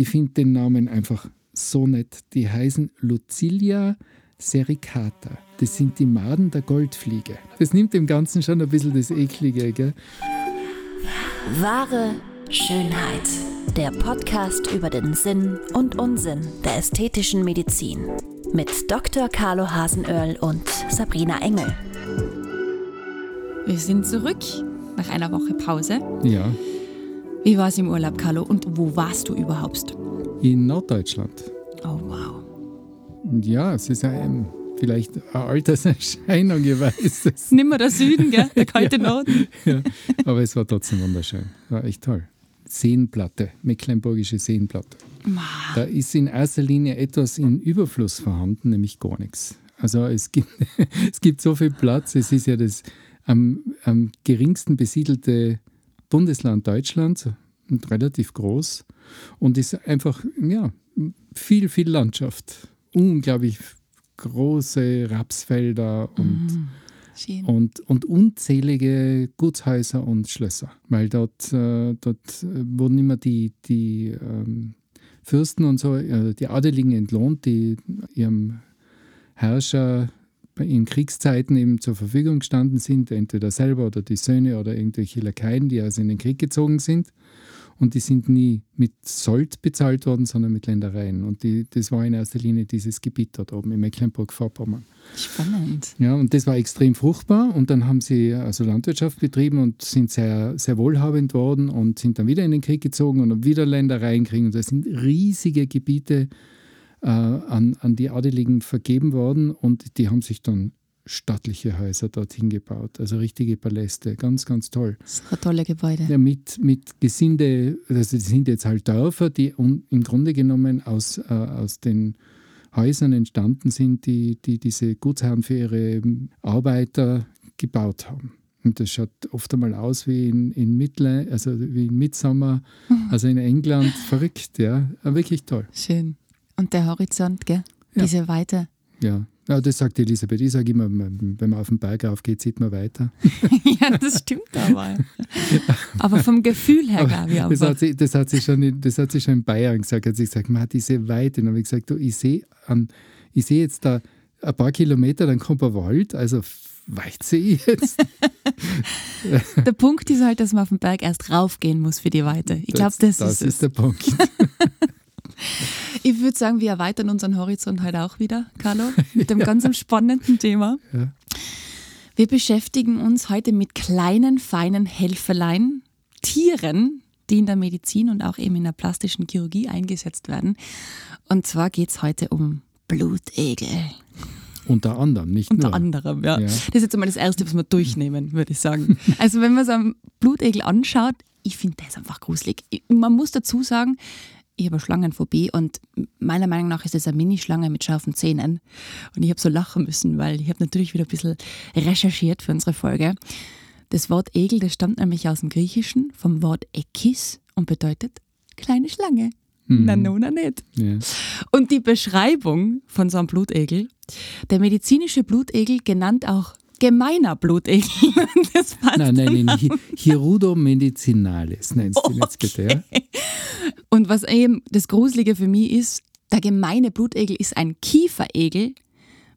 ich finde den Namen einfach so nett. Die heißen Lucilia sericata. Das sind die Maden der Goldfliege. Das nimmt dem Ganzen schon ein bisschen das Eklige. Gell? Wahre Schönheit. Der Podcast über den Sinn und Unsinn der ästhetischen Medizin. Mit Dr. Carlo Hasenöhrl und Sabrina Engel. Wir sind zurück nach einer Woche Pause. Ja, Wie war es im Urlaub, Carlo? Und wo warst du überhaupt? in Norddeutschland. Oh, wow. Ja, es ist ein, vielleicht eine Alterserscheinung, ich weiß es. Nimmer der Süden, gell? Der kalte Norden. Ja, aber es war trotzdem wunderschön. War echt toll. Seenplatte, mecklenburgische Seenplatte. Da ist in erster Linie etwas in Überfluss vorhanden, nämlich gar nichts. Also es gibt, es gibt so viel Platz. Es ist ja das am, am geringsten besiedelte Bundesland Deutschlands und relativ groß und ist einfach, ja, viel, viel Landschaft. Unglaublich große Rapsfelder und Schön. und, und unzählige Gutshäuser und Schlösser. Weil dort, äh, dort äh, wurden immer die, die ähm, Fürsten und so, äh, die Adeligen entlohnt, die ihrem Herrscher in Kriegszeiten eben zur Verfügung gestanden sind, entweder selber oder die Söhne oder irgendwelche Lakaien, die also in den Krieg gezogen sind. Und die sind nie mit Sold bezahlt worden, sondern mit Ländereien. Und die, das war in erster Linie dieses Gebiet dort oben in Mecklenburg-Vorpommern. Spannend. Ja, und das war extrem fruchtbar. Und dann haben sie also Landwirtschaft betrieben und sind sehr, sehr wohlhabend worden und sind dann wieder in den Krieg gezogen und haben wieder Ländereien kriegen. Und das sind riesige Gebiete äh, an, an die Adeligen vergeben worden und die haben sich dann stattliche Häuser dorthin gebaut. Also richtige Paläste. Ganz, ganz toll. So tolle Gebäude. Ja, mit, mit Gesinde, also das sind jetzt halt Dörfer, die un, im Grunde genommen aus, äh, aus den Häusern entstanden sind, die, die diese Gutsherren für ihre Arbeiter gebaut haben. Und das schaut oft einmal aus wie in, in Midland, also wie in Midsommer, also in England. Verrückt, ja. Aber wirklich toll. Schön. Und der Horizont, gell? Ja. Diese Weite. Ja. ja, das sagt Elisabeth. Ich sage immer, wenn man auf den Berg raufgeht, sieht man weiter. ja, das stimmt aber. aber vom Gefühl her, glaube ich Das hat, sie, das, hat sie schon in, das hat sie schon in Bayern gesagt. Hat sie gesagt, man hat diese Weite. Dann habe ich gesagt, du, ich sehe ich sehe jetzt da ein paar Kilometer, dann kommt ein Wald. Also weit sehe ich jetzt. Der Punkt ist halt, dass man auf den Berg erst raufgehen muss für die Weite. Ich glaube, das, das ist es. der Punkt. Ich würde sagen, wir erweitern unseren Horizont heute auch wieder, Carlo, mit einem ganz spannenden Thema. Ja. Wir beschäftigen uns heute mit kleinen, feinen Helferlein, Tieren, die in der Medizin und auch eben in der plastischen Chirurgie eingesetzt werden. Und zwar geht es heute um Blutegel. Unter anderem, nicht Unter nur. anderem, ja. Ja. Das ist jetzt einmal das Erste, was wir durchnehmen, würde ich sagen. Also wenn man so einen Blutegel anschaut, ich finde das einfach gruselig. Man muss dazu sagen, ich habe eine Schlangenphobie und meiner Meinung nach ist es eine Minischlange mit scharfen Zähnen. Und ich habe so lachen müssen, weil ich habe natürlich wieder ein bisschen recherchiert für unsere Folge. Das Wort Egel, das stammt nämlich aus dem Griechischen vom Wort Ekis und bedeutet kleine Schlange. Na, no, na nicht. Ja. Und die Beschreibung von so einem Blutegel, der medizinische Blutegel, genannt auch gemeiner Blutegel. Das passt Nein, nein, nein. Hi- Hirudo medicinalis nennst du ihn jetzt bitte. Ja? Und was eben das Gruselige für mich ist, der gemeine Blutegel ist ein Kieferegel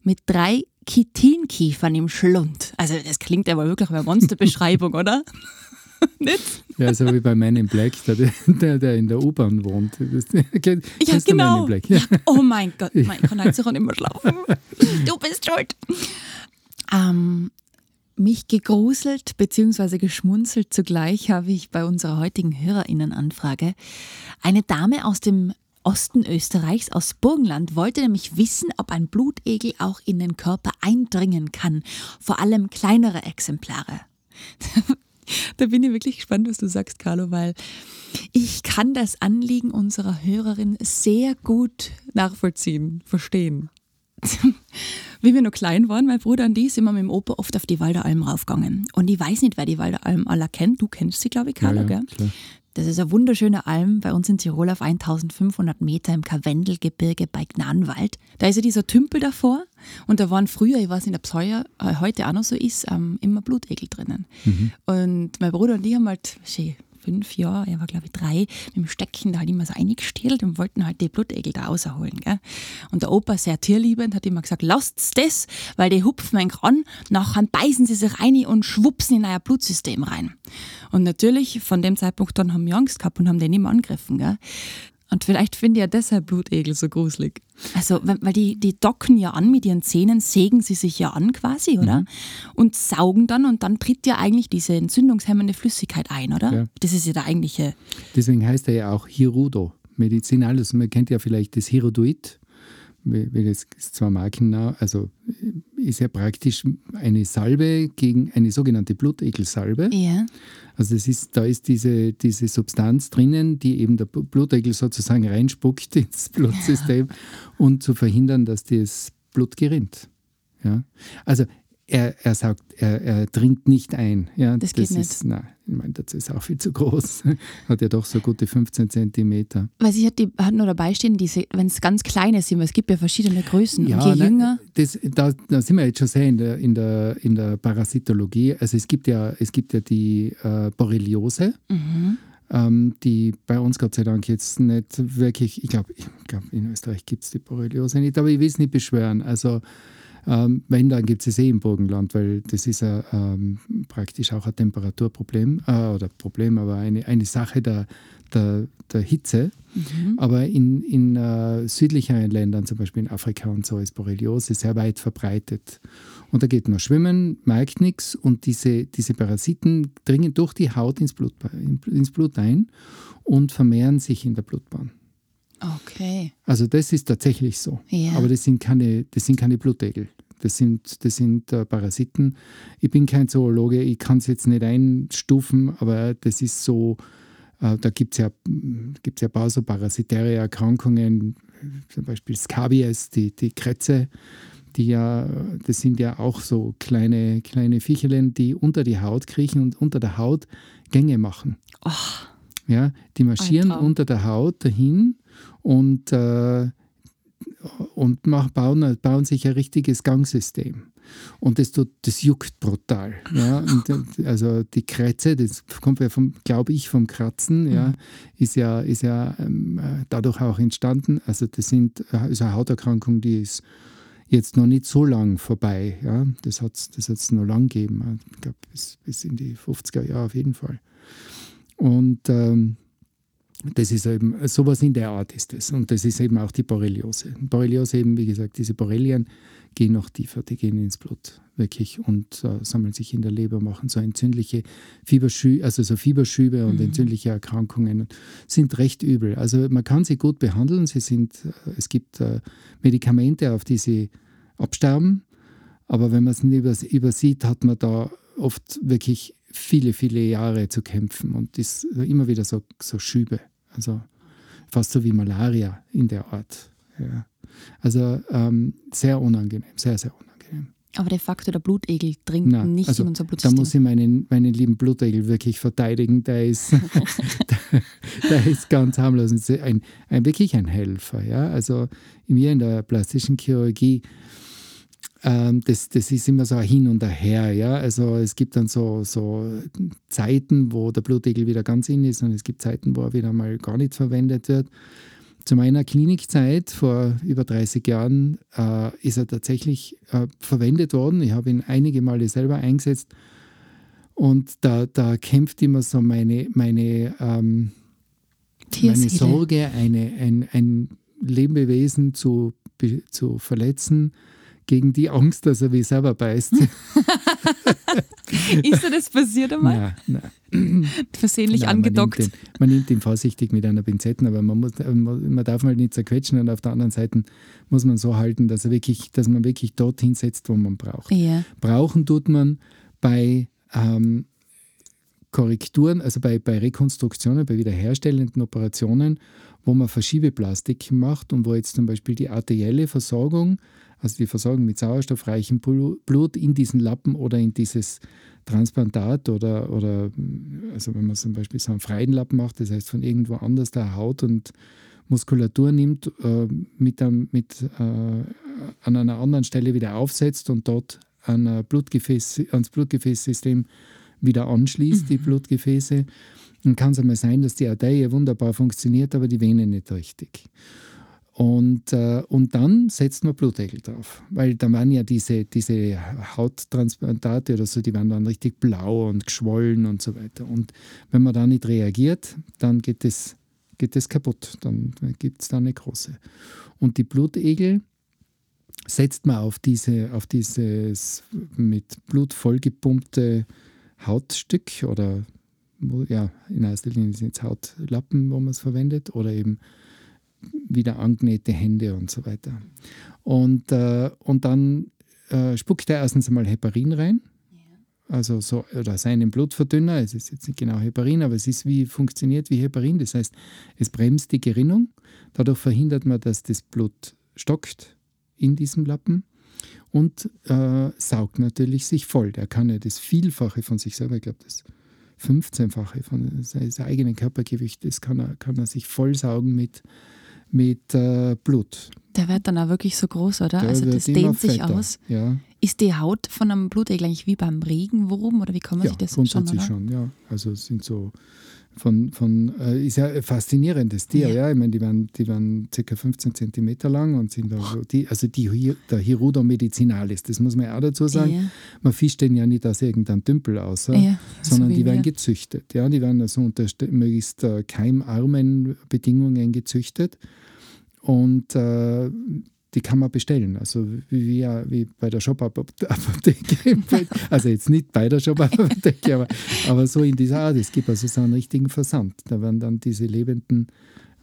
mit drei Chitinkiefern im Schlund. Also das klingt aber wirklich wie eine Monsterbeschreibung, oder? Nicht? ja, so wie bei Man in Black, der, der, der in der U-Bahn wohnt. Das, Ja, genau. Black? Ja. Oh mein Gott, mein, kann heute nicht mehr schlafen. Du bist schuld. Ähm, mich gegruselt bzw. geschmunzelt zugleich habe ich bei unserer heutigen Hörerinnenanfrage eine Dame aus dem Osten Österreichs, aus Burgenland, wollte nämlich wissen, ob ein Blutegel auch in den Körper eindringen kann, vor allem kleinere Exemplare. Da bin ich wirklich gespannt, was du sagst, Carlo, weil ich kann das Anliegen unserer Hörerin sehr gut nachvollziehen, verstehen. Wie wir noch klein waren, mein Bruder und ich, sind wir mit dem Opa oft auf die Walderalm raufgegangen. Und ich weiß nicht, wer die Walderalm aller kennt. Du kennst sie, glaube ich, Carlo, ja, gell? klar. Das ist eine wunderschöne Alm bei uns in Tirol auf 1500 Meter im Karwendelgebirge bei Gnanwald. Da ist ja dieser Tümpel davor und da waren früher, ich weiß nicht, ob es heuer, äh, heute auch noch so ist, ähm, immer Blutegel drinnen. Und mein Bruder und ich haben halt schön fünf Jahren, er war glaube ich drei, mit dem Stecken da halt immer so eingestellt und wollten halt die Blutegel da rausholen. Gell? Und der Opa, sehr tierliebend, hat immer gesagt, lasst's das, weil die hupfen ein an, nachher beißen sie sich rein und schwupsen in euer Blutsystem rein. Und natürlich, von dem Zeitpunkt dann haben wir Angst gehabt und haben den immer angegriffen. Gell? Und vielleicht finde ich ja deshalb Blutegel so gruselig. Also, weil die, die docken ja an mit ihren Zähnen, sägen sie sich ja an quasi, oder? Mhm. Und saugen dann und dann tritt ja eigentlich diese entzündungshemmende Flüssigkeit ein, oder? Ja. Das ist ja der eigentliche. Deswegen heißt er ja auch Hirudo, medizinal. Also man kennt ja vielleicht das Hirudoid, weil es zwar markennah, also ist ja praktisch eine Salbe gegen eine sogenannte Blutegelsalbe. Ja. Also das ist, da ist diese, diese Substanz drinnen, die eben der Blutegel sozusagen reinspuckt ins Blutsystem ja. und zu verhindern, dass das Blut gerinnt. Ja. Also er, er sagt, er, er dringt nicht ein. Ja, das, das geht ist, nicht. Nein, ich meine, das ist auch viel zu groß. hat ja doch so gute 15 Zentimeter. Weil sie hat, die, hat nur dabei stehen, wenn es ganz kleine sind, weil es gibt ja verschiedene Größen. Ja, und je nein, jünger. Das, da, da, sind wir jetzt schon sehr in der, in der, in der Parasitologie. Also es gibt ja, es gibt ja die äh, Borreliose. Mhm. Ähm, die bei uns Gott sei Dank jetzt nicht wirklich, ich glaube, ich glaub, in Österreich gibt es die Borreliose nicht, aber ich will es nicht beschwören. Also ähm, wenn, dann gibt es eh im Burgenland, weil das ist ja ähm, praktisch auch ein Temperaturproblem äh, oder Problem, aber eine, eine Sache der, der, der Hitze. Mhm. Aber in, in äh, südlicheren Ländern, zum Beispiel in Afrika und so, ist Borreliose sehr weit verbreitet. Und da geht man schwimmen, merkt nichts und diese, diese Parasiten dringen durch die Haut ins Blut, ins Blut ein und vermehren sich in der Blutbahn. Okay. Also das ist tatsächlich so. Ja. Aber das sind keine, das sind keine Blutegel. Das sind, das sind äh, Parasiten. Ich bin kein Zoologe, ich kann es jetzt nicht einstufen, aber das ist so, äh, da gibt es ja, gibt's ja ein paar so parasitäre Erkrankungen, zum Beispiel Scabies, die, die Krätze, die ja, das sind ja auch so kleine, kleine Viecherlen, die unter die Haut kriechen und unter der Haut Gänge machen. Oh. Ja, die marschieren unter der Haut dahin und, äh, und machen, bauen, bauen sich ein richtiges Gangsystem. Und das, tut, das juckt brutal. Ja? Und, äh, also die Krätze, das kommt ja vom, glaube ich, vom Kratzen, ja, mhm. ist ja, ist ja ähm, dadurch auch entstanden. Also das sind, äh, ist eine Hauterkrankung, die ist jetzt noch nicht so lang vorbei. Ja? Das hat es das noch lang gegeben. Ich glaube, bis, bis in die 50er Jahre auf jeden Fall. Und ähm, das ist eben, sowas in der Art ist es. Und das ist eben auch die Borreliose. Borreliose eben, wie gesagt, diese Borrelien gehen noch tiefer, die gehen ins Blut wirklich und äh, sammeln sich in der Leber, machen so entzündliche Fieberschübe, also so Fieberschübe und mhm. entzündliche Erkrankungen sind recht übel. Also man kann sie gut behandeln. Sie sind, äh, es gibt äh, Medikamente, auf die sie absterben. Aber wenn man es nicht übersieht, hat man da oft wirklich viele, viele Jahre zu kämpfen und ist immer wieder so, so Schübe. Also fast so wie Malaria in der Art. Ja. Also ähm, sehr unangenehm, sehr, sehr unangenehm. Aber de facto der Blutegel dringt Nein, nicht also in unser Blutsystem. Da muss ich meinen, meinen lieben Blutegel wirklich verteidigen. Der ist, der, der, ist ganz harmlos. Ein, ein, wirklich ein Helfer. Ja? Also mir in der plastischen Chirurgie das, das ist immer so ein Hin und Her. Ja? Also es gibt dann so, so Zeiten, wo der Blutegel wieder ganz in ist und es gibt Zeiten, wo er wieder mal gar nicht verwendet wird. Zu meiner Klinikzeit vor über 30 Jahren äh, ist er tatsächlich äh, verwendet worden. Ich habe ihn einige Male selber eingesetzt und da, da kämpft immer so meine, meine, ähm, meine Sorge, eine, ein, ein Lebewesen zu, zu verletzen gegen die Angst, dass er wie selber beißt. ist dir das passiert einmal? Nein, nein. Versehentlich nein, angedockt. Man nimmt, den, man nimmt ihn vorsichtig mit einer Pinzette, aber man, muss, man darf mal nicht zerquetschen und auf der anderen Seite muss man so halten, dass, er wirklich, dass man wirklich dorthin setzt, wo man braucht. Ja. Brauchen tut man bei ähm, Korrekturen, also bei, bei Rekonstruktionen, bei wiederherstellenden Operationen, wo man Verschiebeplastik macht und wo jetzt zum Beispiel die arterielle Versorgung also die Versorgung mit sauerstoffreichem Blut in diesen Lappen oder in dieses Transplantat oder, oder also wenn man zum Beispiel so einen freien Lappen macht, das heißt von irgendwo anders der Haut und Muskulatur nimmt, äh, mit, einem, mit äh, an einer anderen Stelle wieder aufsetzt und dort an Blutgefäß, ans Blutgefäßsystem wieder anschließt, mhm. die Blutgefäße. dann kann es einmal sein, dass die Arterie wunderbar funktioniert, aber die Vene nicht richtig. Und, äh, und dann setzt man Blutegel drauf, weil da waren ja diese, diese Hauttransplantate oder so, die waren dann richtig blau und geschwollen und so weiter. Und wenn man da nicht reagiert, dann geht es, geht es kaputt, dann gibt es da eine große. Und die Blutegel setzt man auf, diese, auf dieses mit Blut vollgepumpte Hautstück oder ja, in erster Linie sind es Hautlappen, wo man es verwendet, oder eben wieder angenähte Hände und so weiter. Und, äh, und dann äh, spuckt er erstens einmal Heparin rein. Also so, oder seinen Blutverdünner, es ist jetzt nicht genau Heparin, aber es ist wie funktioniert wie Heparin. Das heißt, es bremst die Gerinnung. Dadurch verhindert man, dass das Blut stockt in diesem Lappen und äh, saugt natürlich sich voll. Der kann ja das Vielfache von sich selber, ich glaube, das 15-fache von seinem eigenen Körpergewicht, das kann er, kann er sich vollsaugen mit mit äh, Blut. Der wird dann auch wirklich so groß, oder? Der also das dehnt sich fetter. aus. Ja. Ist die Haut von einem Blutegel eigentlich wie beim Regenwurm oder wie kann man ja, sich das grundsätzlich schon, schon, ja. Also es sind so von, von äh, ist ja ein faszinierendes Tier, ja. Ja. Ich meine, die waren, die waren ca. 15 cm lang und sind da, die, also die, der Hirudo medicinalis, das muss man ja auch dazu sagen. Ja. Man fischt den ja nicht aus irgendeinem Tümpel aus, Ja, so sondern wie die werden gezüchtet. Ja, die werden also unter st- möglichst äh, keimarmen Bedingungen gezüchtet und äh, die kann man bestellen. Also wie, wie, bei der Shop-Apotheke. also jetzt nicht bei der Shop-Apotheke, aber, aber so in dieser Art. Es gibt also so einen richtigen Versand. Da werden dann diese lebenden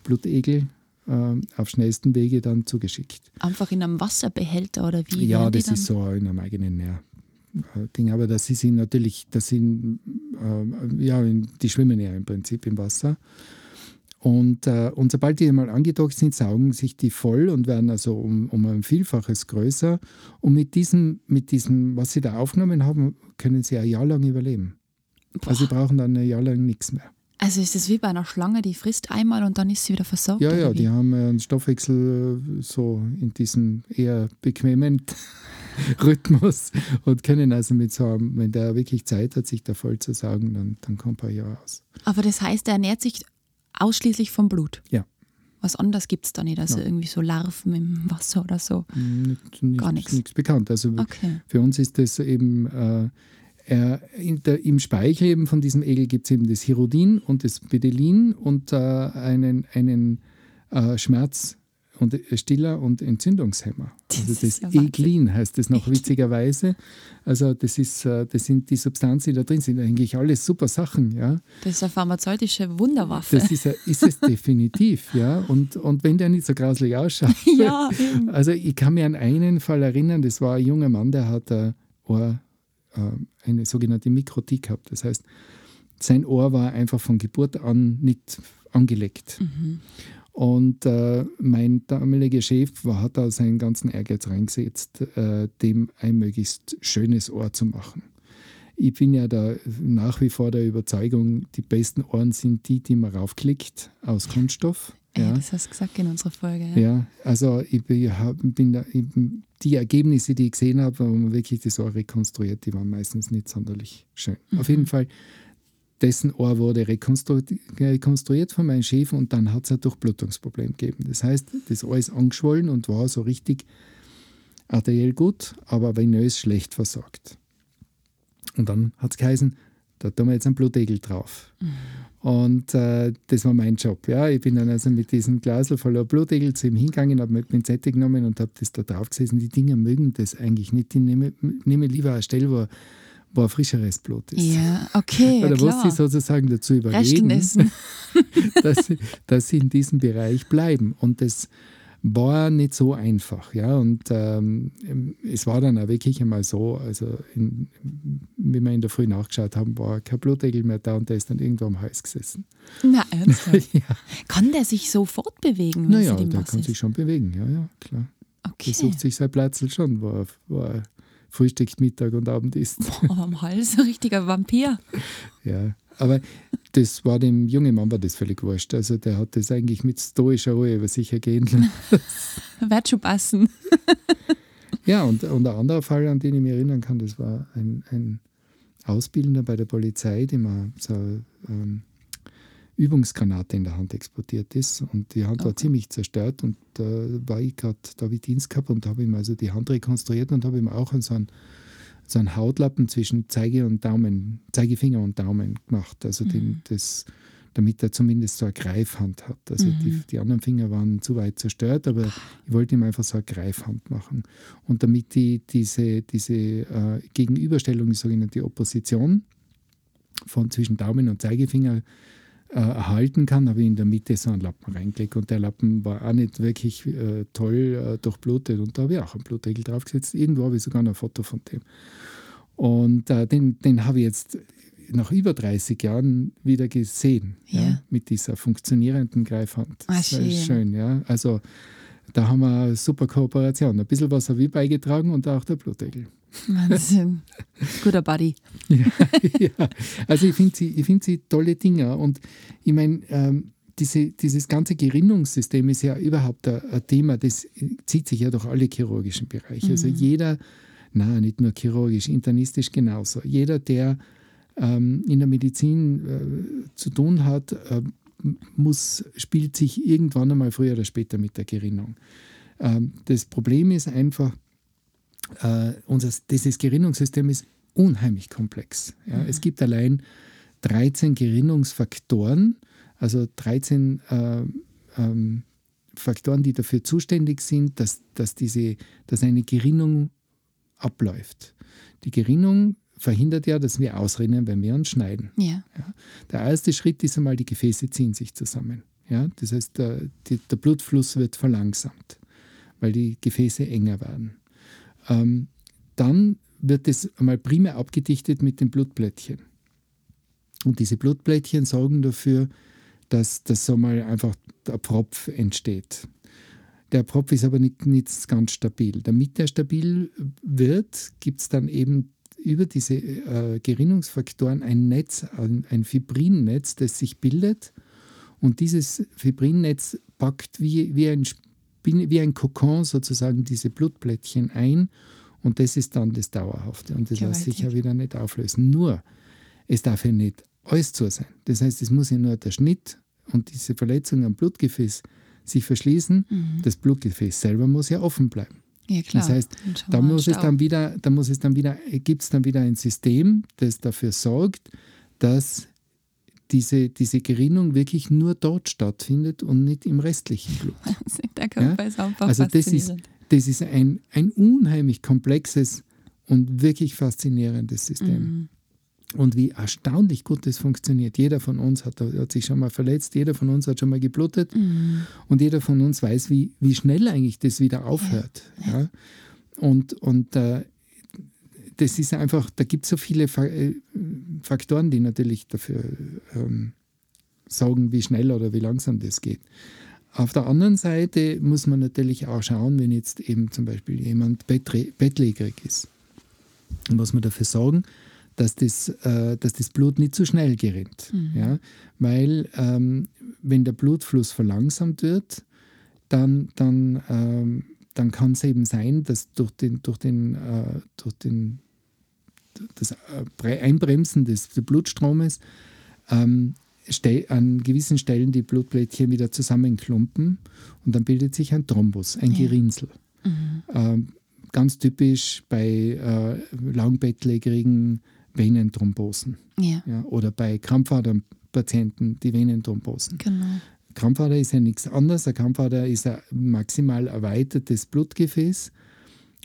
Blutegel äh, auf schnellsten Wege dann zugeschickt. Einfach in einem Wasserbehälter oder wie? Ja, das ist so in einem eigenen Nähr. äh, Ding, aber das sind natürlich, das sind, äh, ja, die schwimmen ja im Prinzip im Wasser. Und, äh, und sobald die einmal angedockt sind, saugen sich die voll und werden also um, um ein Vielfaches größer. Und mit diesem, mit diesem, was sie da aufgenommen haben, können sie ein Jahr lang überleben. Also sie Boah. brauchen dann ein Jahr lang nichts mehr. Also ist das wie bei einer Schlange, die frisst einmal und dann ist sie wieder versorgt? Ja, ja, wie? die haben einen Stoffwechsel äh, so in diesem eher bequemen Rhythmus und können also mit so einem, wenn der wirklich Zeit hat, sich da voll zu saugen, dann, dann kommt ein Jahr aus. Aber das heißt, er ernährt sich ausschließlich vom Blut? Ja. Was anderes gibt es da nicht? Also Ja. irgendwie so Larven im Wasser oder so? Nicht, nicht, Gar nichts. nichts bekannt. Also Okay. für uns ist das eben, äh, er, der, im Speichel eben von diesem Egel gibt es eben das Hirodin und das Bedelin und äh, einen, einen äh, Schmerz- und äh, Stiller und Entzündungshemmer. Das Also das ja. Eglin heißt das noch Eglin. witzigerweise. Also das, ist, äh, das sind die Substanzen, die da drin sind. Eigentlich alles super Sachen, ja. Das ist eine pharmazeutische Wunderwaffe. Das ist, ja- ist es definitiv, ja. Und, und wenn der nicht so grauslich ausschaut. ja, eben. Also ich kann mich an einen Fall erinnern, das war ein junger Mann, der hat ein Ohr, äh, eine sogenannte Mikrotie gehabt. Das heißt, sein Ohr war einfach von Geburt an nicht angelegt. Mhm. Und äh, mein damaliger Chef war, hat da seinen ganzen Ehrgeiz reingesetzt, äh, dem ein möglichst schönes Ohr zu machen. Ich bin ja da nach wie vor der Überzeugung, die besten Ohren sind die, die man raufklickt aus Kunststoff. Ja. das hast du gesagt in unserer Folge. Ja. Ja, also ich bin, bin da, ich, die Ergebnisse, die ich gesehen habe, wo man wirklich das Ohr rekonstruiert, die waren meistens nicht sonderlich schön. Auf jeden Fall, dessen Ohr wurde rekonstru rekonstruiert von meinem Chef und dann hat es ein Durchblutungsproblem gegeben. Das heißt, das Ohr ist angeschwollen und war so richtig arteriell gut, aber venös schlecht versorgt. Und dann hat es geheißen, da tun wir jetzt einen Blutegel drauf. Und äh, das war mein Job. Ja. Ich bin dann also mit diesem Glasel voller Blutegel zu ihm hingegangen, habe mir Pinzette genommen und habe das da drauf gesessen. Die Dinger mögen das eigentlich nicht. Die nehmen nehme lieber eine Stelle, wo, wo ein frischeres Blut ist. Ja, okay, Oder klar. muss sie sozusagen dazu überreden, dass, sie- dass sie in diesem Bereich bleiben. Und das war nicht so einfach. Ja? Und ähm, es war dann auch wirklich einmal so, also in, wie wir in der Früh nachgeschaut haben, war kein Blutegel mehr da und der ist dann irgendwo am Hals gesessen. Na, ernsthaft? ja. Kann der sich so fortbewegen, wenn Naja, der was kann ist? sich schon bewegen, ja, ja, klar. Okay. Der sucht sich sein Platzl schon, wo er, wo er frühstückt, Mittag und Abend isst. Aber am Hals ein richtiger Vampir. Ja, aber das war dem jungen Mann war das völlig wurscht. Also der hat das eigentlich mit stoischer Ruhe über sich ergehen lassen. Wird schon passen. Ja, und, und ein anderer Fall, an den ich mich erinnern kann, das war ein, ein Ausbildender bei der Polizei, dem man so ähm, Übungsgranate in der Hand explodiert ist und die Hand okay. war ziemlich zerstört und da war ich gerade, da habe ich Dienst gehabt und habe ihm also die Hand rekonstruiert und habe ihm auch so einen, so einen Hautlappen zwischen Zeige und Daumen, Zeigefinger und Daumen gemacht, also mhm. den, das, damit er zumindest so eine Greifhand hat. Also mhm. die, die, anderen Finger waren zu weit zerstört, aber ich wollte ihm einfach so eine Greifhand machen. Und damit die, diese, diese äh, Gegenüberstellung, die sogenannte Opposition von zwischen Daumen und Zeigefinger äh, erhalten kann, habe ich in der Mitte so einen Lappen reingelegt und der Lappen war auch nicht wirklich äh, toll äh, durchblutet und da habe ich auch einen Blutregel draufgesetzt. Irgendwo habe ich sogar noch ein Foto von dem. Und äh, den, den habe ich jetzt nach über 30 Jahren wieder gesehen, ja. ja mit dieser funktionierenden Greifhand. Ah, schön. schön, ja. Also da haben wir eine super Kooperation. Ein bisschen was habe ich beigetragen und auch der Blutdeckel. Wahnsinn. Guter Buddy. ja, ja, also ich finde sie, find sie tolle Dinger. Und ich meine, ähm, diese, dieses ganze Gerinnungssystem ist ja überhaupt ein, ein, Thema, das zieht sich ja durch alle chirurgischen Bereiche. Also mhm. Also jeder, na nicht nur chirurgisch, internistisch genauso. Jeder, der ähm, in der Medizin äh, zu tun hat, äh, muss, spielt sich irgendwann einmal früher oder später mit der Gerinnung. Ähm, das Problem ist einfach, äh, unser, dieses Gerinnungssystem ist unheimlich komplex. Ja. Mhm. Es gibt allein 13 Gerinnungsfaktoren, also 13 äh, ähm, Faktoren, die dafür zuständig sind, dass, dass, diese, dass eine Gerinnung abläuft. Die Gerinnung verhindert ja, dass wir ausrennen, wenn wir uns schneiden. Ja. ja. Der erste Schritt ist einmal, die Gefäße ziehen sich zusammen. Ja. Das heißt, der, die, der Blutfluss wird verlangsamt, weil die Gefäße enger werden. Ähm, dann wird es einmal primär abgedichtet mit den Blutplättchen. Und diese Blutplättchen sorgen dafür, dass, dass so mal einfach der Propf entsteht. Der Propf ist aber nicht, nicht ganz stabil. Damit der stabil wird, gibt es dann eben über diese äh, Gerinnungsfaktoren ein Netz, ein, ein Fibrinnetz, das sich bildet. Und dieses Fibrinnetz packt wie, wie, ein, wie ein Kokon sozusagen diese Blutplättchen ein. Und das ist dann das Dauerhafte. Und das lässt sich ja wieder nicht auflösen. Nur, es darf ja nicht alles zu sein. Das heißt, es muss ja nur der Schnitt und diese Verletzung am Blutgefäß sich verschließen. Mhm. Das Blutgefäß selber muss ja offen bleiben. Ja. Das heißt, da muss, es dann wieder, da muss es dann wieder, gibt es dann wieder ein System, das dafür sorgt, dass diese, diese Gerinnung wirklich nur dort stattfindet und nicht im restlichen Blut. Der Körper ja? ist einfach Also das ist, das ist ein, ein unheimlich komplexes und wirklich faszinierendes System. Mhm und wie erstaunlich gut das funktioniert. Jeder von uns hat, hat, sich schon mal verletzt, jeder von uns hat schon mal geblutet mhm. und jeder von uns weiß, wie, wie schnell eigentlich das wieder aufhört. Ja. ja. Und, und äh, das ist einfach, da gibt es so viele äh, Faktoren, die natürlich dafür ähm, sorgen, wie schnell oder wie langsam das geht. Auf der anderen Seite muss man natürlich auch schauen, wenn jetzt eben zum Beispiel jemand bettlägerig ist. Was man dafür sorgen, dass das, äh, dass das Blut nicht zu schnell gerinnt. Mhm. Ja? Weil ähm, wenn der Blutfluss verlangsamt wird, dann, dann, ähm, dann kann es eben sein, dass durch den, durch den, äh, durch den das äh, Einbremsen des, des Blutstromes ähm, an gewissen Stellen die Blutplättchen wieder zusammenklumpen und dann bildet sich ein Thrombus, ein ja. Gerinnsel. Mhm. Ähm, ganz typisch bei äh, langbettlägerigen Venenthrombosen. Ja. ja oder bei Krampfadernpatienten die Venenthrombosen. Genau. Krampfader ist ja nichts anderes. Ein Krampfader ist ein maximal erweitertes Blutgefäß.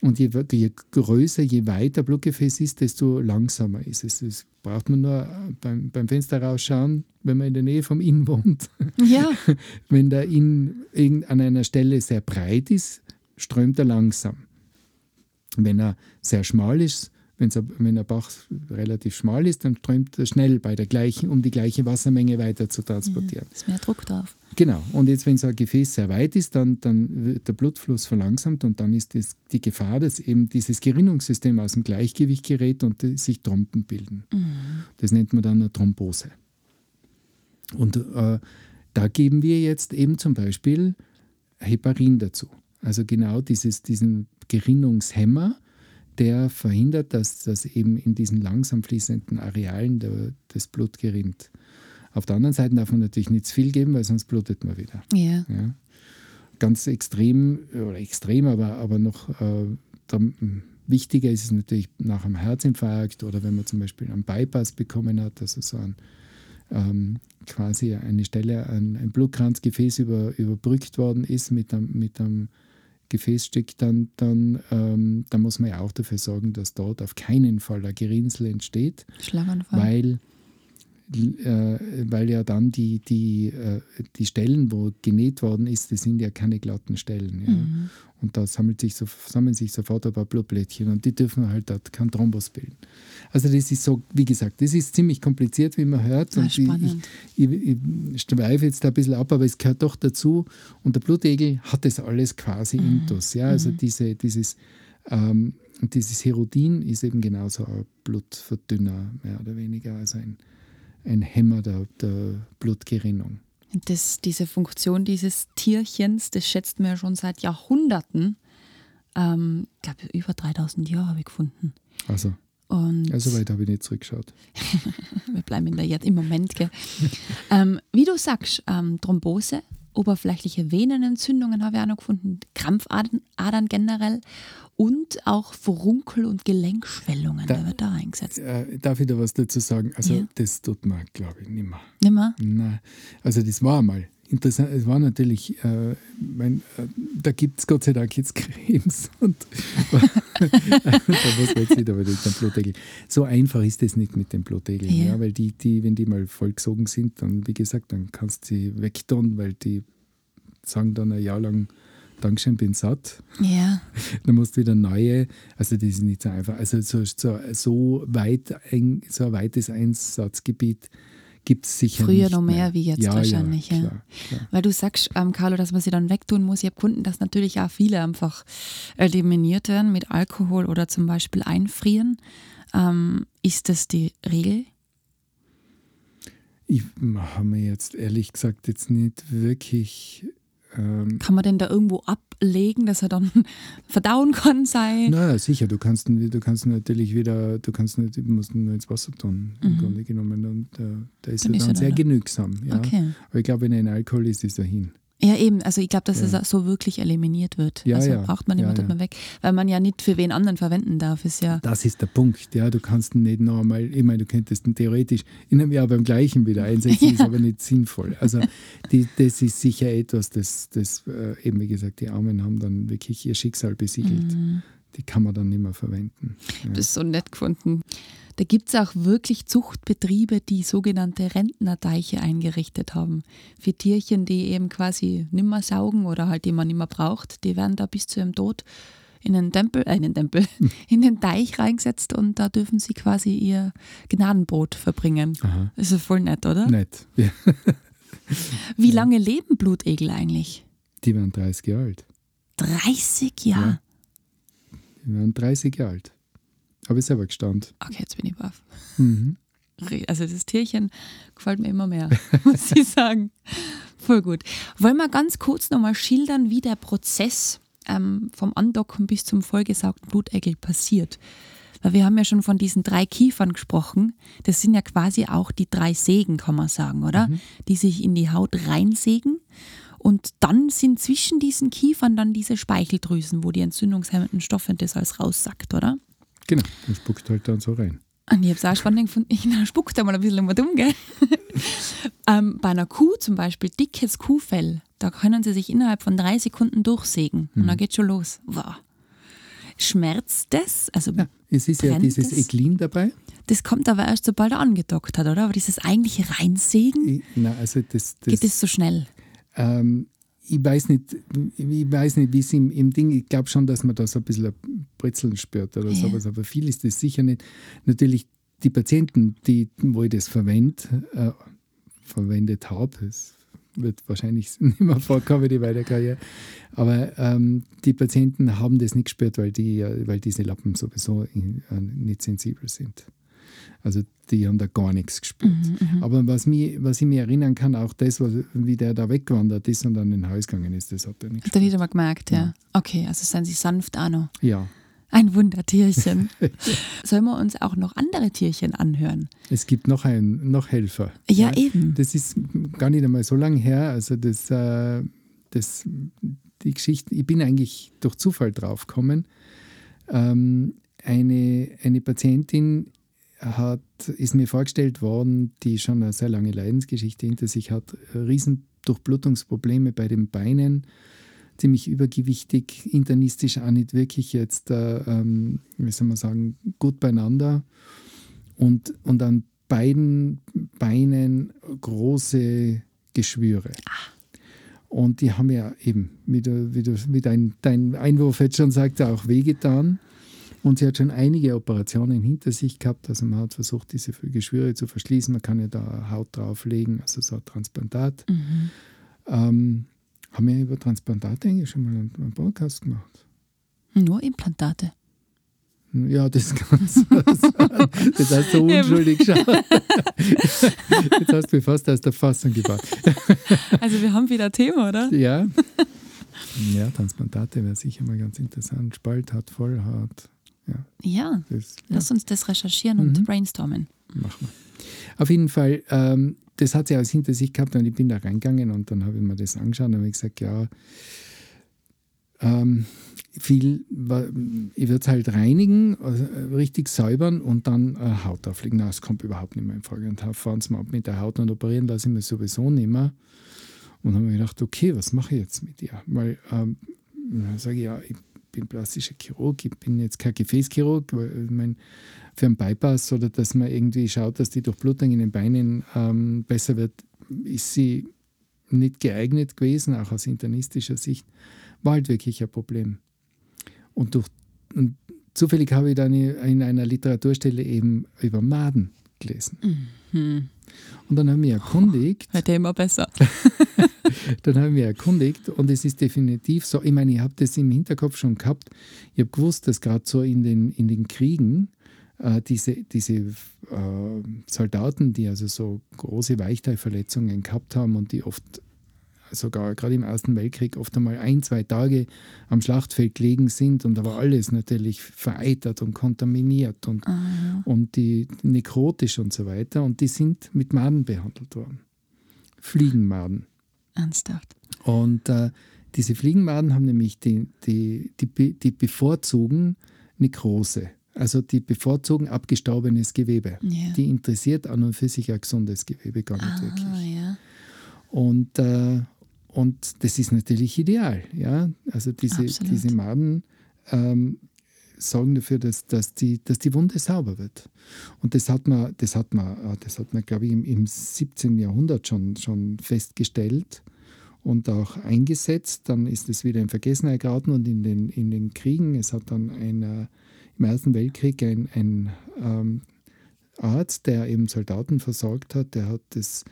Und je, je, größer, je weiter Blutgefäß ist, desto langsamer ist es. Das braucht man nur beim, beim Fenster rausschauen, wenn man in der Nähe vom Inn wohnt. Ja. wenn der Inn an einer Stelle sehr breit ist, strömt er langsam. Wenn er sehr schmal ist, Wenn's, wenn der Bach relativ schmal ist, dann strömt er schnell bei der gleichen, um die gleiche Wassermenge weiter zu transportieren. Ja, ist mehr Druck drauf. Genau. Und jetzt, wenn so ein Gefäß sehr weit ist, dann, dann wird der Blutfluss verlangsamt und dann ist das, die Gefahr, dass eben dieses Gerinnungssystem aus dem Gleichgewicht gerät und sich Trompen bilden. Mhm. Das nennt man dann eine Thrombose. Und äh, da geben wir jetzt eben zum Beispiel Heparin dazu. Also genau dieses, diesen Gerinnungshemmer, der verhindert, dass das eben in diesen langsam fließenden Arealen der, das Blut gerinnt. Auf der anderen Seite darf man natürlich nicht zu viel geben, weil sonst blutet man wieder. Ja. Ja. Ganz extrem, oder extrem, aber, aber noch äh, dann, wichtiger ist es natürlich nach einem Herzinfarkt oder wenn man zum Beispiel einen Bypass bekommen hat, also so ein, ähm, quasi eine Stelle, ein, ein Blutkranzgefäß über, überbrückt worden ist mit einem, mit einem Gefäßstück, dann, dann, ähm, dann muss man ja auch dafür sorgen, dass dort auf keinen Fall ein Gerinnsel entsteht, Schlaganfall. weil, äh, weil ja dann die, die, äh, die Stellen, wo genäht worden ist, das sind ja keine glatten Stellen. Ja. Mhm. Und da sammelt sich so, sammeln sich sofort ein paar Blutblättchen und die dürfen halt dort keinen Thrombus bilden. Also das ist so, wie gesagt, das ist ziemlich kompliziert, wie man hört. Ah, und ich, ich, spannend. ich, ich schweife jetzt da ein bisschen ab, aber es gehört doch dazu. Und der Blutegel hat das alles quasi Mhm. intus. Ja? Also diese, dieses, ähm, dieses Herodin ist eben genauso ein Blutverdünner, mehr oder weniger, also ein, ein Hämmer der, der Blutgerinnung. Das, diese Funktion dieses Tierchens, das schätzt man ja schon seit Jahrhunderten. Ähm, ich glaube, über 3000 Jahre habe ich gefunden. Also, Und ja, so weit habe ich nicht zurückgeschaut. wir bleiben in der jetzt im Moment. Gell? ähm, wie du sagst, ähm, Thrombose, oberflächliche Venenentzündungen habe ich auch noch gefunden, Krampfadern Adern generell und auch Furunkel- und Gelenkschwellungen, Da- da wird da eingesetzt. Äh, darf ich da was dazu sagen? Also, Ja. das tut man, glaube ich, nicht mehr. Nimmer? Nein. Also, das war einmal interessant. Es war natürlich, äh, mein, äh, da gibt es Gott sei Dank jetzt Cremes und da muss man jetzt aber mit dem Blutegel. So einfach ist es nicht mit dem Blutegel, Ja. ja. weil die, die, wenn die mal vollgesogen sind, dann, wie gesagt, dann kannst du sie wegtun, weil die sagen dann ein Jahr lang, Dankeschön, bin satt. Ja. Dann musst du wieder neue, also das ist nicht so einfach. Also so, so, so, weit, ein, so ein weites Einsatzgebiet gibt es sicher Früher noch mehr mehr wie jetzt ja, wahrscheinlich, ja. Ja, klar, klar. Weil du sagst, ähm, Carlo, dass man sie dann wegtun muss. Ich habe gefunden, dass natürlich auch viele einfach eliminiert werden mit Alkohol oder zum Beispiel einfrieren. Ähm, ist das die Regel? Ich habe mir jetzt ehrlich gesagt jetzt nicht wirklich. Ähm, Kann man denn da irgendwo ablegen, dass er dann verdauen kann sei? naja, sicher, du kannst, du kannst natürlich wieder, du kannst nicht, du musst nur ins Wasser tun, im Grunde genommen. Und äh, da ist Mhm. Dann er ist dann er sehr da. genügsam. Ja. Okay. Aber ich glaube, wenn er in Alkohol ist, ist er hin. Ja, eben. Also ich glaube, dass Ja. es so wirklich eliminiert wird. Ja, also ja. braucht man immer, Ja, man weg. Weil man ja nicht für wen anderen verwenden darf. Ist ja. Das ist der Punkt. Ja, du kannst ihn nicht noch einmal, ich meine, du könntest ihn theoretisch in einem Jahr beim gleichen wieder einsetzen, ist aber nicht sinnvoll. Also die, das ist sicher etwas, das, das äh, eben wie gesagt, die Armen haben dann wirklich ihr Schicksal besiegelt. Die kann man dann nicht mehr verwenden. Das ist so nett gefunden. Da gibt es auch wirklich Zuchtbetriebe, die sogenannte Rentnerdeiche eingerichtet haben. Für Tierchen, die eben quasi nimmer saugen oder halt die man nimmer braucht, die werden da bis zu ihrem Tod in den Tempel, äh, in den Tempel, in den Deich reingesetzt und da dürfen sie quasi ihr Gnadenbrot verbringen. Aha. Das ist ja voll nett, oder? Nett. Ja. Wie lange leben Blutegel eigentlich? Die waren 30 Jahre alt. 30 Jahre. Die waren 30 Jahre alt. Habe ich selber gestanden. Okay, jetzt bin ich baff. Mhm. Also das Tierchen gefällt mir immer mehr, muss ich sagen. Voll gut. Wollen wir ganz kurz nochmal schildern, wie der Prozess ähm, vom Andocken bis zum vollgesaugten Blutegel passiert? Weil wir haben ja schon von diesen drei Kiefern gesprochen. Das sind ja quasi auch die drei Sägen, kann man sagen, oder? Die sich in die Haut reinsägen. Und dann sind zwischen diesen Kiefern dann diese Speicheldrüsen, wo die entzündungshemmenden Stoffe das alles raussackt, oder? Genau, das spuckt halt dann so rein. Und ich habe es auch spannend gefunden. Ich na, spuckt da mal ein bisschen immer dumm, gell? ähm, bei einer Kuh zum Beispiel, dickes Kuhfell, da können sie sich innerhalb von drei Sekunden durchsägen. Und dann geht schon los. Wow. Schmerzt das? Also, Ja, es ist ja dieses das? Eklin dabei. das kommt aber erst, sobald er angedockt hat, oder? Aber dieses eigentliche Reinsägen, Ich, na, also das, das, geht das so schnell? Ähm, ich weiß nicht, ich weiß nicht, wie es im, im Ding, ich glaube schon, dass man da so ein bisschen ein Britzeln spürt oder Ja. sowas, aber viel ist das sicher nicht. Natürlich die Patienten, die, wo ich das verwende, äh, verwendet habe, es wird wahrscheinlich nicht mehr vorkommen in meiner Karriere, aber ähm, die Patienten haben das nicht gespürt, weil, die, äh, weil diese Lappen sowieso in, äh, nicht sensibel sind. Also die haben da gar nichts gespürt. Aber was, mich, was ich mir erinnern kann, auch das, was, wie der da weggewandert ist und dann in den Haus gegangen ist, das hat er nicht Hat er gespürt. wieder mal gemerkt, ja. Okay, also seien sie sanft auch noch. Ja, Ein Wundertierchen. Sollen wir uns auch noch andere Tierchen anhören? Es gibt noch einen, noch Helfer. Ja, ja, eben. Das ist gar nicht einmal so lange her. Also das, äh, das, die Geschichte, ich bin eigentlich durch Zufall draufgekommen. Ähm, eine, eine Patientin hat, ist mir vorgestellt worden, die schon eine sehr lange Leidensgeschichte hinter sich hat, riesen Durchblutungsprobleme bei den Beinen, ziemlich übergewichtig, internistisch auch nicht wirklich jetzt, äh, ähm, wie soll man sagen, gut beieinander und, und an beiden Beinen große Geschwüre. Und die haben ja eben, wie, du, wie, du, wie dein, dein Einwurf jetzt schon sagte, auch wehgetan. Und sie hat schon einige Operationen hinter sich gehabt. Also man hat versucht, diese Geschwüre zu verschließen. Man kann ja da Haut drauflegen, also so ein Transplantat. Mhm. Ähm, haben wir über Transplantate eigentlich schon mal einen Podcast gemacht? Nur Implantate. Ja, das kannst du. Das hast du unschuldig geschaut. Jetzt hast du mich fast aus der Fassung gebracht. Also wir haben wieder Thema, oder? Ja. Ja, Transplantate wäre sicher mal ganz interessant. Spalthaut, Vollhaut. Ja, ja. Das, lass uns das recherchieren und mhm. brainstormen. Machen wir. Auf jeden Fall, ähm, das hat sie alles hinter sich gehabt und ich bin da reingegangen und dann habe ich mir das angeschaut und habe gesagt, ja, ähm, viel, ich würde es halt reinigen, also richtig säubern und dann äh, Haut auflegen. Na, das kommt überhaupt nicht mehr in Frage. Und fahren Sie mal ab mit der Haut und operieren lasse ich mir sowieso nicht mehr. Und dann habe ich gedacht, okay, was mache ich jetzt mit dir? Weil ähm, dann sage ich, ja, ich bin plastischer Chirurg, ich bin jetzt kein Gefäßchirurg, weil ich mein, für einen Bypass oder dass man irgendwie schaut, dass die Durchblutung in den Beinen ähm, besser wird, ist sie nicht geeignet gewesen, auch aus internistischer Sicht, war halt wirklich ein Problem. Und, durch, und zufällig habe ich dann in einer Literaturstelle eben über Maden gelesen. Mhm. Und dann haben wir erkundigt. Heute immer besser. dann haben wir erkundigt und es ist definitiv so. Ich meine, ich habe das im Hinterkopf schon gehabt. Ich habe gewusst, dass gerade so in den, in den Kriegen äh, diese, diese äh, Soldaten, die also so große Weichteilverletzungen gehabt haben und die oft sogar gerade im Ersten Weltkrieg oft einmal ein, zwei Tage am Schlachtfeld gelegen sind und da war alles natürlich vereitert und kontaminiert und, ah, und die nekrotisch und so weiter und die sind mit Maden behandelt worden. Fliegenmaden. Ernsthaft. Und äh, diese Fliegenmaden haben nämlich die, die, die, die bevorzugen Nekrose. Also die bevorzugen abgestaubenes Gewebe. Ja. Die interessiert an und für sich ein gesundes Gewebe gar nicht ah, wirklich. Ja. Und, äh, und das ist natürlich ideal. Ja? Also diese, diese Maden ähm, sorgen dafür, dass, dass, die, dass die Wunde sauber wird. Und das hat man, das hat man, äh, das hat man glaube ich, im, im 17. Jahrhundert schon, schon festgestellt und auch eingesetzt. Dann ist es wieder in Vergessenheit geraten und in den, in den Kriegen. Es hat dann ein, äh, im Ersten Weltkrieg ein, ein ähm, Arzt, der eben Soldaten versorgt hat, der hat das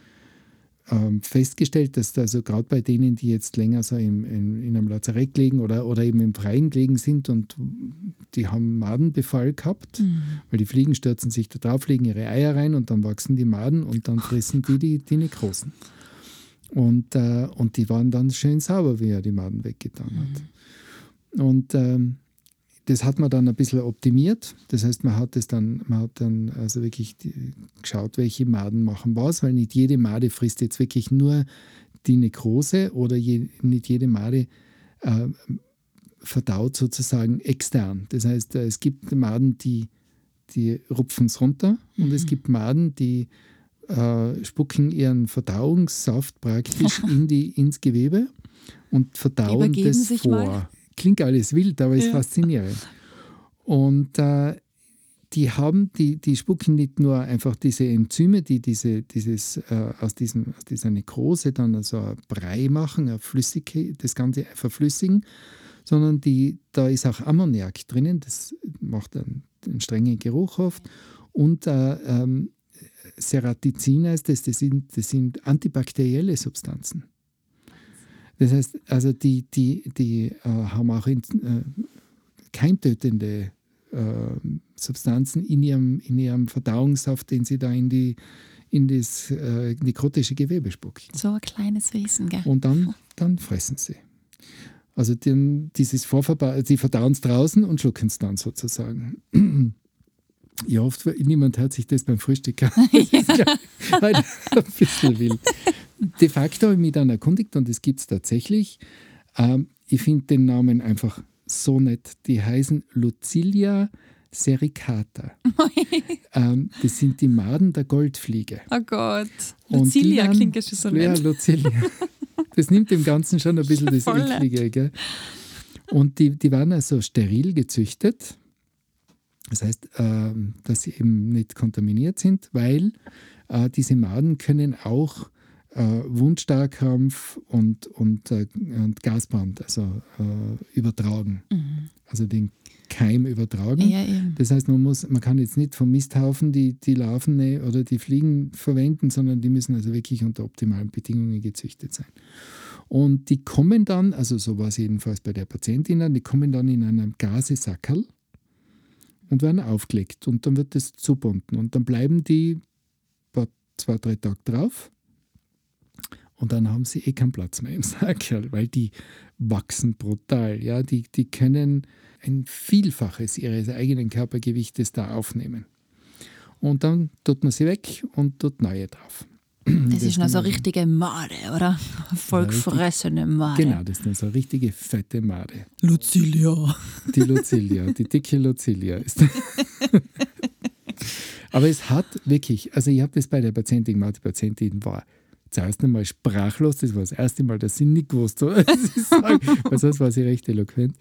ähm, festgestellt, dass also gerade bei denen, die jetzt länger so im, in, in, einem Lazarett liegen oder, oder eben im Freien gelegen sind und die haben Madenbefall gehabt, mhm. weil die Fliegen stürzen sich da drauf, legen ihre Eier rein und dann wachsen die Maden und dann fressen die die, die Nekrosen. Und, äh, und die waren dann schön sauber, wie er die Maden weggetan hat. Mhm. Und ähm, das hat man dann ein bisschen optimiert. Das heißt, man hat es dann, man hat dann also wirklich die, geschaut, welche Maden machen was, weil nicht jede Made frisst jetzt wirklich nur die Nekrose oder je, nicht jede Made äh, verdaut sozusagen extern. Das heißt, äh, es gibt Maden, die, die rupfen es runter mhm. und es mhm. gibt Maden, die äh, spucken ihren Verdauungssaft praktisch in die, ins Gewebe und verdauen das vor. Mal klingt alles wild, aber ist ja. faszinierend. Und äh, die haben, die, die spucken nicht nur einfach diese Enzyme, die diese, dieses, äh, aus, diesem, aus dieser Nekrose dann also ein Brei machen, eine Flüssigkeit, das Ganze verflüssigen, sondern die, da ist auch Ammoniak drinnen, das macht einen, einen strengen Geruch oft. Und äh, ähm, Ceratizin heißt das, das sind, das sind antibakterielle Substanzen. Das heißt, also die, die, die äh, haben auch in, äh, keimtötende äh, Substanzen in ihrem, in ihrem Verdauungssaft, den sie da in, die, in das äh, nekrotische Gewebe spucken. So ein kleines Wesen, gell? Und dann, dann fressen sie. Also den, dieses die verdauen es draußen und schlucken es dann sozusagen. Ja, oft niemand hört sich das beim Frühstück an. Das ist ein bisschen wild. De facto habe ich mich dann erkundigt und es gibt es tatsächlich. Ähm, ich finde den Namen einfach so nett. Die heißen Lucilia sericata. ähm, das sind die Maden der Goldfliege. Oh Gott. Lucilia waren, klingt ja schon so nett. Ja, Lucilia. Das nimmt dem Ganzen schon ein bisschen das Eklige. Gell? Und die, die waren also steril gezüchtet. Das heißt, äh, dass sie eben nicht kontaminiert sind, weil äh, diese Maden können auch äh, Wundstarkrampf und, und, äh, und Gasbrand also, äh, übertragen. Mhm. Also den Keim übertragen. Ja, das heißt, man, muss, man kann jetzt nicht vom Misthaufen die, die Larven ne, oder die Fliegen verwenden, sondern die müssen also wirklich unter optimalen Bedingungen gezüchtet sein. Und die kommen dann, also so war es jedenfalls bei der Patientin, die kommen dann in einem Gasesackerl und werden aufgelegt und dann wird das zubunden und dann bleiben die zwei, drei Tage drauf und dann haben sie eh keinen Platz mehr im Sackerl, weil die wachsen brutal. Ja? Die, die können ein Vielfaches ihres eigenen Körpergewichtes da aufnehmen. Und dann tut man sie weg und tut neue drauf. Das, das ist noch so eine richtige Made, oder? Vollgefressene Made. Genau, das ist noch so eine richtige fette Made. Lucilia. Die Lucilia, die dicke Lucilia ist. Aber es hat wirklich, also ich habe das bei der Patientin gemacht, die Patientin war zuerst einmal sprachlos. Das war das erste Mal, dass sie nicht gewusst hat, was. Weil sonst war sie recht eloquent.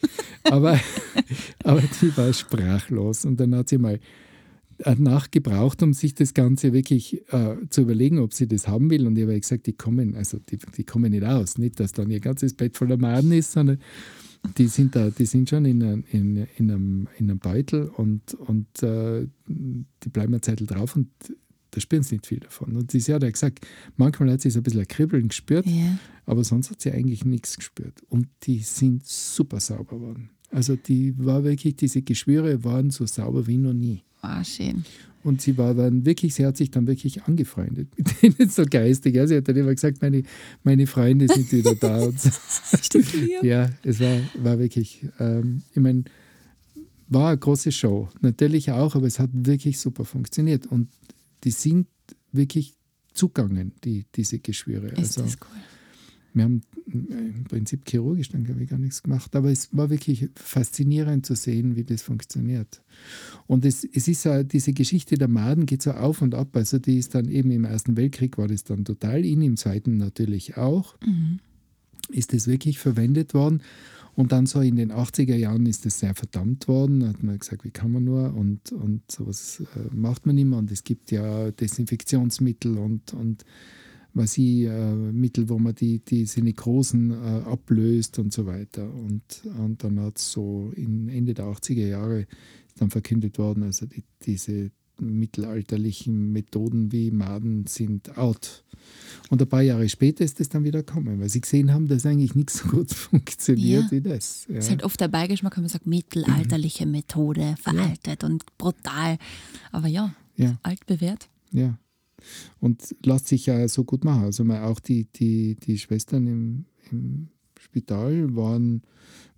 Aber, aber die war sprachlos. Und dann hat sie mal nachgebraucht, um sich das Ganze wirklich äh, zu überlegen, ob sie das haben will. Und ich habe gesagt, die kommen, also die, die kommen nicht aus. Nicht, dass dann ihr ganzes Bett voller Maden ist, sondern die sind da, die sind schon in, in, in, einem, in einem Beutel und, und äh, die bleiben eine Zeit drauf und da spüren sie nicht viel davon. Und sie hat ja gesagt, manchmal hat sie so ein bisschen ein Kribbeln gespürt, yeah. aber sonst hat sie eigentlich nichts gespürt. Und die sind super sauber geworden. Also die war wirklich, diese Geschwüre waren so sauber wie noch nie. Ah, schön. Und sie war dann wirklich, sie hat sich dann wirklich angefreundet mit denen so geistig. Ja, sie hat dann immer gesagt, meine, meine Freunde sind wieder da. Und so. ja, es war, war wirklich, ähm, ich meine, war eine große Show. Natürlich auch, aber es hat wirklich super funktioniert. Und die sind wirklich zugangen, die, diese Geschwüre. Ist also, das cool. Wir haben im Prinzip chirurgisch dann, glaube ich, gar nichts gemacht, aber es war wirklich faszinierend zu sehen, wie das funktioniert. Und es, es ist ja, diese Geschichte der Maden geht so auf und ab. Also die ist dann eben im Ersten Weltkrieg war das dann total in, im Zweiten natürlich auch. Mhm. Ist das wirklich verwendet worden? Und dann so in den 80er Jahren ist das sehr verdammt worden. Da hat man gesagt, wie kann man nur? Und, und sowas äh, macht man immer. Und es gibt ja Desinfektionsmittel und, und was ich, äh, Mittel, wo man die, diese Nekrosen äh, ablöst und so weiter. Und, und dann hat es so in Ende der 80er Jahre dann verkündet worden, also die, diese mittelalterlichen Methoden wie Maden sind out. Und ein paar Jahre später ist das dann wieder gekommen, weil sie gesehen haben, dass eigentlich nichts so gut funktioniert ja. wie das. Ja. Es ist halt oft der Beigeschmack, wenn man sagt, mittelalterliche Methode, veraltet ja. und brutal. Aber ja, ja. altbewährt. Ja. Und lässt sich ja so gut machen. Also auch die, die, die Schwestern im, im Spital waren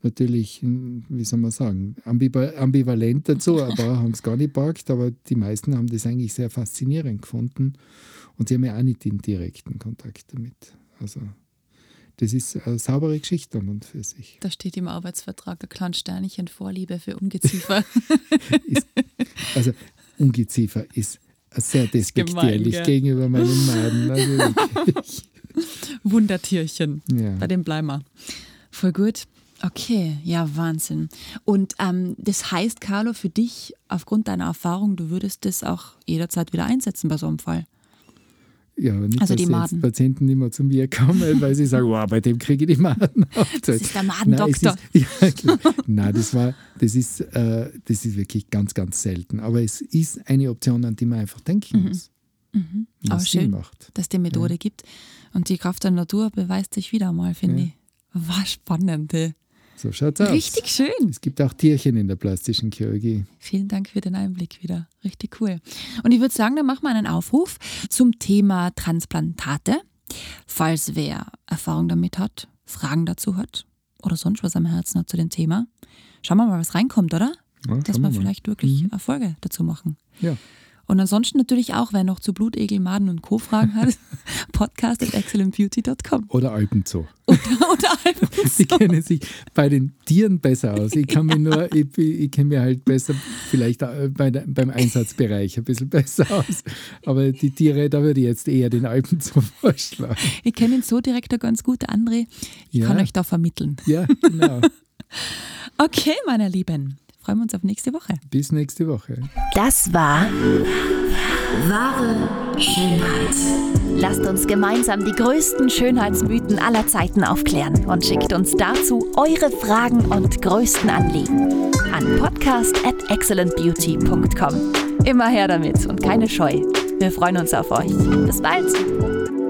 natürlich, wie soll man sagen, ambivalent dazu, aber haben es gar nicht packt, aber die meisten haben das eigentlich sehr faszinierend gefunden und sie haben ja auch nicht den direkten Kontakt damit. Also das ist eine saubere Geschichte an und für sich. Da steht im Arbeitsvertrag ein kleines Sternchen Vorliebe für Ungeziefer. ist, also Ungeziefer ist sehr despektierlich gemein, gegenüber meinen Maden. Also Wundertierchen. Ja. Bei dem bleiben wir. Voll gut. Okay, ja, Wahnsinn. Und ähm, das heißt, Carlo, für dich, aufgrund deiner Erfahrung, du würdest das auch jederzeit wieder einsetzen bei so einem Fall? Ja, aber nicht, also dass die Maden. Patienten immer zu mir kommen, weil sie sagen, wow, bei dem kriege ich die Maden. Das ist der Madendoktor. Nein, ja, Nein, das, war, das, ist, äh, das ist wirklich ganz, ganz selten. Aber es ist eine Option, an die man einfach denken mhm. muss. Mhm. Aber schön, macht. dass es die Methode ja. gibt. Und die Kraft der Natur beweist sich wieder mal, finde ja. ich. War spannend. So schaut's aus. Richtig schön. Es gibt auch Tierchen in der plastischen Chirurgie. Vielen Dank für den Einblick wieder. Richtig cool. Und ich würde sagen, dann machen wir einen Aufruf zum Thema Transplantate. Falls wer Erfahrung damit hat, Fragen dazu hat oder sonst was am Herzen hat zu dem Thema. Schauen wir mal, was reinkommt, oder? Ja, Dass wir wir vielleicht wirklich Mhm. Erfolge dazu machen. Ja. Und ansonsten natürlich auch, wer noch zu Blutegel, Maden und Co. Fragen hat, podcast at excellentbeauty.com. Oder Alpenzoo. Oder, oder einfach Sie kennen sich bei den Tieren besser aus. Ich kann mir nur, ich, ich kenne mir halt besser, vielleicht äh, bei beim Einsatzbereich ein bisschen besser aus. Aber die Tiere, da würde ich jetzt eher den Alpenzoo vorschlagen. Ich kenne ihn so direkt der ganz gut, André. Ich Ja. kann euch da vermitteln. Ja, genau. Okay, meine Lieben. Freuen wir uns auf nächste Woche. Bis nächste Woche. Das war Wahre Schönheit. Lasst uns gemeinsam die größten Schönheitsmythen aller Zeiten aufklären und schickt uns dazu eure Fragen und größten Anliegen an podcast at excellentbeauty.com. Immer her damit und keine Scheu. Wir freuen uns auf euch. Bis bald!